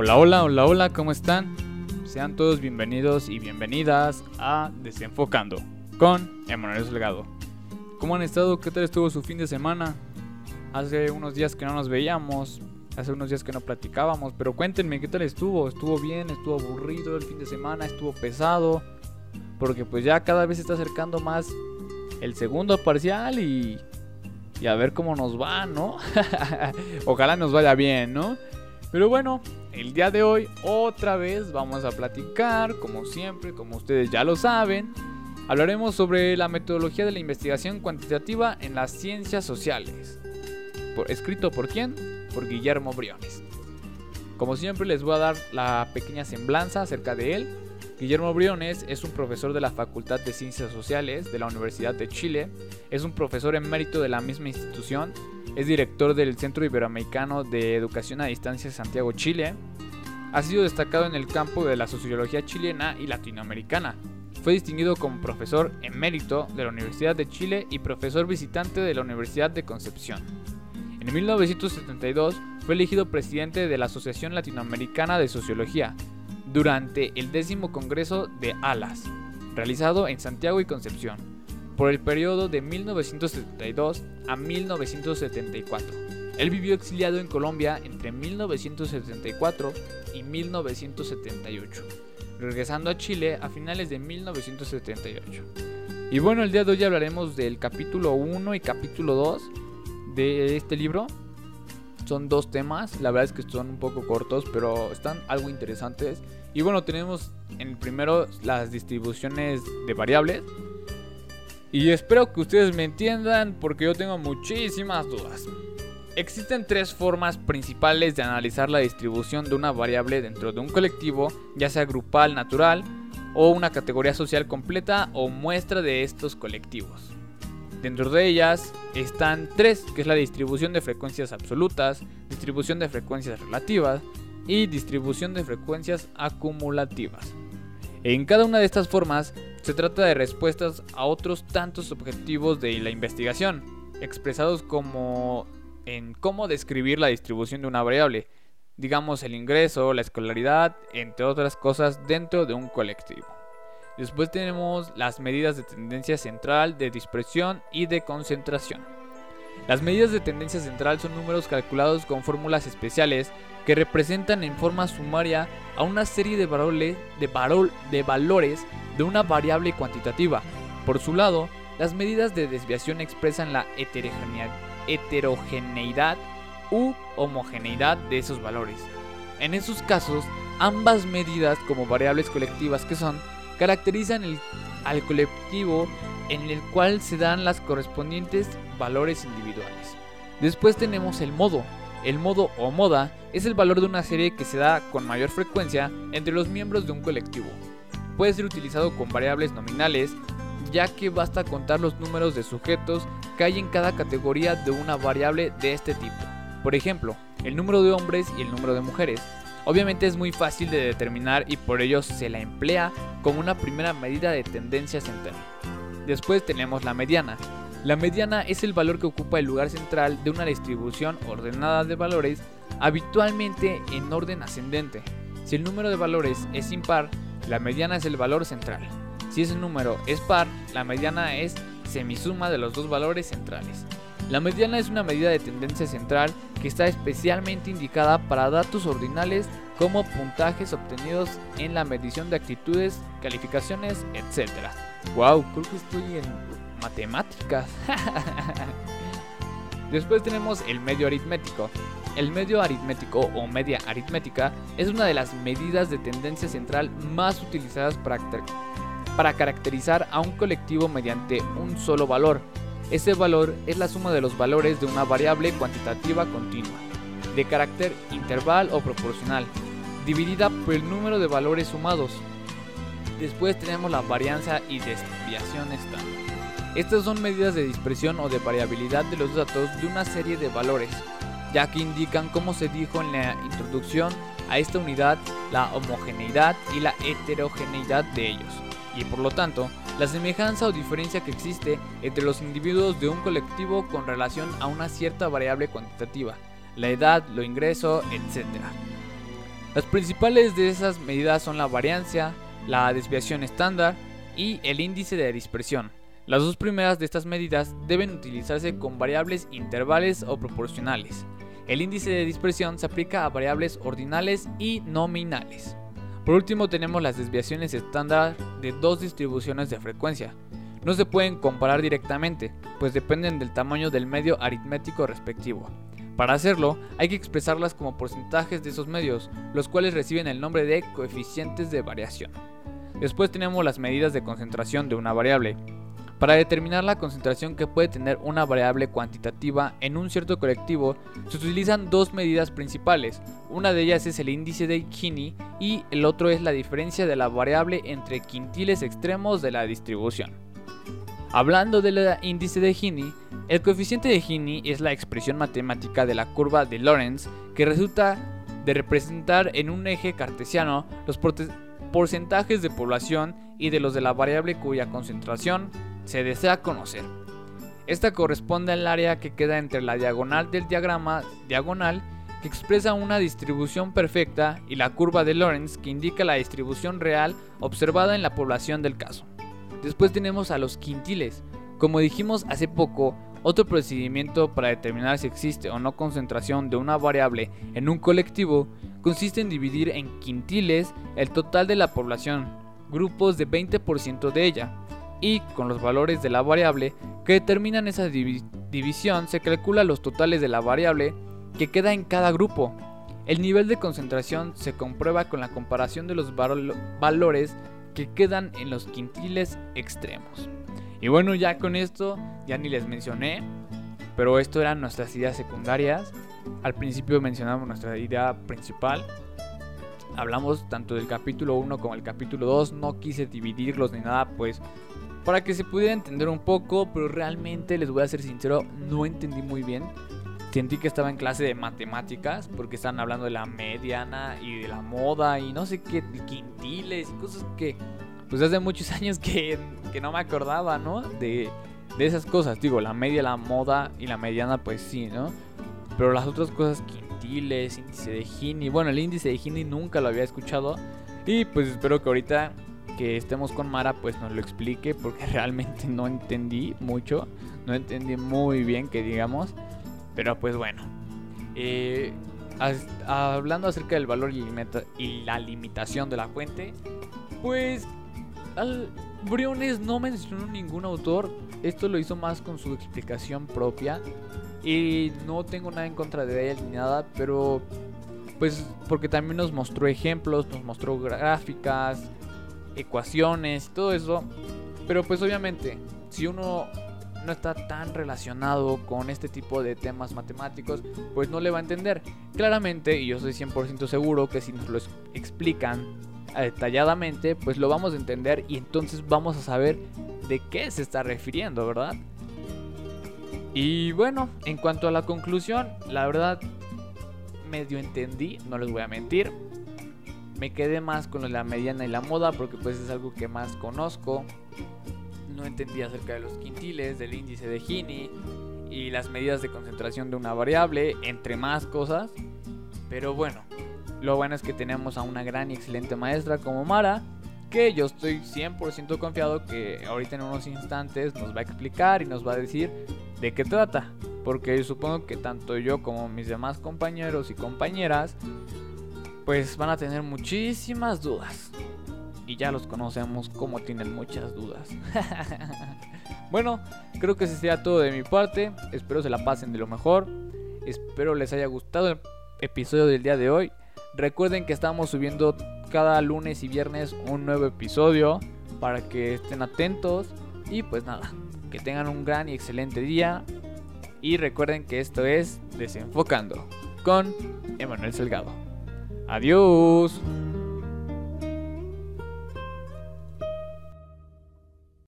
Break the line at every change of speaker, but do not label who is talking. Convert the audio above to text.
Hola, hola, hola, hola, ¿cómo están? Sean todos bienvenidos y bienvenidas a Desenfocando con Emanuel Delgado. ¿Cómo han estado? ¿Qué tal estuvo su fin de semana? Hace unos días que no nos veíamos, hace unos días que no platicábamos, pero cuéntenme qué tal estuvo. ¿Estuvo bien? ¿Estuvo aburrido el fin de semana? ¿Estuvo pesado? Porque pues ya cada vez se está acercando más el segundo parcial y, y a ver cómo nos va, ¿no? Ojalá nos vaya bien, ¿no? Pero bueno, el día de hoy otra vez vamos a platicar, como siempre, como ustedes ya lo saben, hablaremos sobre la metodología de la investigación cuantitativa en las ciencias sociales. Por, ¿Escrito por quién? Por Guillermo Briones. Como siempre les voy a dar la pequeña semblanza acerca de él. Guillermo Briones es un profesor de la Facultad de Ciencias Sociales de la Universidad de Chile, es un profesor emérito de la misma institución es director del Centro Iberoamericano de Educación a Distancia Santiago, Chile. Ha sido destacado en el campo de la sociología chilena y latinoamericana. Fue distinguido como profesor emérito de la Universidad de Chile y profesor visitante de la Universidad de Concepción. En 1972 fue elegido presidente de la Asociación Latinoamericana de Sociología durante el décimo Congreso de ALAS, realizado en Santiago y Concepción por el periodo de 1972 a 1974. Él vivió exiliado en Colombia entre 1974 y 1978, regresando a Chile a finales de 1978. Y bueno, el día de hoy hablaremos del capítulo 1 y capítulo 2 de este libro. Son dos temas, la verdad es que son un poco cortos, pero están algo interesantes. Y bueno, tenemos en el primero las distribuciones de variables, y espero que ustedes me entiendan porque yo tengo muchísimas dudas. Existen tres formas principales de analizar la distribución de una variable dentro de un colectivo, ya sea grupal, natural, o una categoría social completa o muestra de estos colectivos. Dentro de ellas están tres, que es la distribución de frecuencias absolutas, distribución de frecuencias relativas y distribución de frecuencias acumulativas. En cada una de estas formas se trata de respuestas a otros tantos objetivos de la investigación, expresados como en cómo describir la distribución de una variable, digamos el ingreso, la escolaridad, entre otras cosas dentro de un colectivo. Después tenemos las medidas de tendencia central, de dispersión y de concentración. Las medidas de tendencia central son números calculados con fórmulas especiales que representan en forma sumaria a una serie de, valores de, de valores de una variable cuantitativa. Por su lado, las medidas de desviación expresan la heterogeneidad u homogeneidad de esos valores. En esos casos, ambas medidas como variables colectivas que son, caracterizan el, al colectivo en el cual se dan las correspondientes valores individuales. Después tenemos el modo. El modo o moda es el valor de una serie que se da con mayor frecuencia entre los miembros de un colectivo. Puede ser utilizado con variables nominales, ya que basta contar los números de sujetos que hay en cada categoría de una variable de este tipo. Por ejemplo, el número de hombres y el número de mujeres. Obviamente es muy fácil de determinar y por ello se la emplea como una primera medida de tendencia central. Después tenemos la mediana. La mediana es el valor que ocupa el lugar central de una distribución ordenada de valores, habitualmente en orden ascendente. Si el número de valores es impar, la mediana es el valor central. Si ese número es par, la mediana es semisuma de los dos valores centrales. La mediana es una medida de tendencia central que está especialmente indicada para datos ordinales como puntajes obtenidos en la medición de actitudes, calificaciones, etc. Wow, creo que estoy en matemáticas. Después tenemos el medio aritmético. El medio aritmético o media aritmética es una de las medidas de tendencia central más utilizadas para, caracterizar a un colectivo mediante un solo valor. Ese valor es la suma de los valores de una variable cuantitativa continua, de carácter interval o proporcional, dividida por el número de valores sumados. Después tenemos la varianza y desviación estándar. Estas son medidas de dispersión o de variabilidad de los datos de una serie de valores, ya que indican, como se dijo en la introducción a esta unidad, la homogeneidad y la heterogeneidad de ellos, y por lo tanto, la semejanza o diferencia que existe entre los individuos de un colectivo con relación a una cierta variable cuantitativa, la edad, lo ingreso, etc. Las principales de esas medidas son la variancia, la desviación estándar y el índice de dispersión. Las dos primeras de estas medidas deben utilizarse con variables intervales o proporcionales. El índice de dispersión se aplica a variables ordinales y nominales. Por último tenemos las desviaciones estándar de dos distribuciones de frecuencia. No se pueden comparar directamente, pues dependen del tamaño del medio aritmético respectivo. Para hacerlo, hay que expresarlas como porcentajes de esos medios, los cuales reciben el nombre de coeficientes de variación. Después tenemos las medidas de concentración de una variable. Para determinar la concentración que puede tener una variable cuantitativa en un cierto colectivo, se utilizan dos medidas principales. Una de ellas es el índice de Gini y el otro es la diferencia de la variable entre quintiles extremos de la distribución. Hablando del índice de Gini, el coeficiente de Gini es la expresión matemática de la curva de Lorentz que resulta de representar en un eje cartesiano los porcentajes de población y de los de la variable cuya concentración se desea conocer. Esta corresponde al área que queda entre la diagonal del diagrama diagonal que expresa una distribución perfecta y la curva de Lorentz que indica la distribución real observada en la población del caso. Después tenemos a los quintiles. Como dijimos hace poco, otro procedimiento para determinar si existe o no concentración de una variable en un colectivo consiste en dividir en quintiles el total de la población, grupos de 20% de ella, y con los valores de la variable que determinan esa división se calcula los totales de la variable que queda en cada grupo. El nivel de concentración se comprueba con la comparación de los valores que quedan en los quintiles extremos. Y bueno, ya con esto ya ni les mencioné, pero esto eran nuestras ideas secundarias. Al principio mencionamos nuestra idea principal. Hablamos tanto del capítulo 1 como el capítulo 2. No quise dividirlos ni nada, pues para que se pudiera entender un poco, pero realmente les voy a ser sincero, no entendí muy bien. Sentí que estaba en clase de matemáticas porque estaban hablando de la mediana y de la moda y no sé qué, quintiles y cosas que, pues hace muchos años que, que no me acordaba, ¿no? De, de esas cosas. Digo, la media, la moda y la mediana, pues sí, ¿no? Pero las otras cosas, quintiles, índice de Gini. Bueno, el índice de Gini nunca lo había escuchado. Y pues espero que ahorita que estemos con Mara, pues nos lo explique porque realmente no entendí mucho. No entendí muy bien que digamos. Pero pues bueno. Eh, hablando acerca del valor y, la limitación de la fuente, pues Briones no mencionó ningún autor. Esto lo hizo más con su explicación propia. Y no tengo nada en contra de él ni nada, pero pues porque también nos mostró ejemplos, nos mostró gráficas, ecuaciones todo eso. Pero pues obviamente, si uno no está tan relacionado con este tipo de temas matemáticos, pues no le va a entender. Claramente, y yo estoy 100% seguro que si nos lo explican detalladamente, pues lo vamos a entender y entonces vamos a saber de qué se está refiriendo, ¿verdad? Y bueno, en cuanto a la conclusión, la verdad medio entendí, no les voy a mentir. Me quedé más con la mediana y la moda porque pues es algo que más conozco no entendía acerca de los quintiles, del índice de Gini y las medidas de concentración de una variable, entre más cosas. Pero bueno, lo bueno es que tenemos a una gran y excelente maestra como Mara, que yo estoy 100% confiado que ahorita en unos instantes nos va a explicar y nos va a decir de qué trata. Porque yo supongo que tanto yo como mis demás compañeros y compañeras, pues van a tener muchísimas dudas y ya los conocemos como tienen muchas dudas. bueno, creo que ese sería todo de mi parte. Espero se la pasen de lo mejor. Espero les haya gustado el episodio del día de hoy. Recuerden que estamos subiendo cada lunes y viernes un nuevo episodio para que estén atentos. Y pues nada, que tengan un gran y excelente día. Y recuerden que esto es Desenfocando con Emanuel Salgado. Adiós.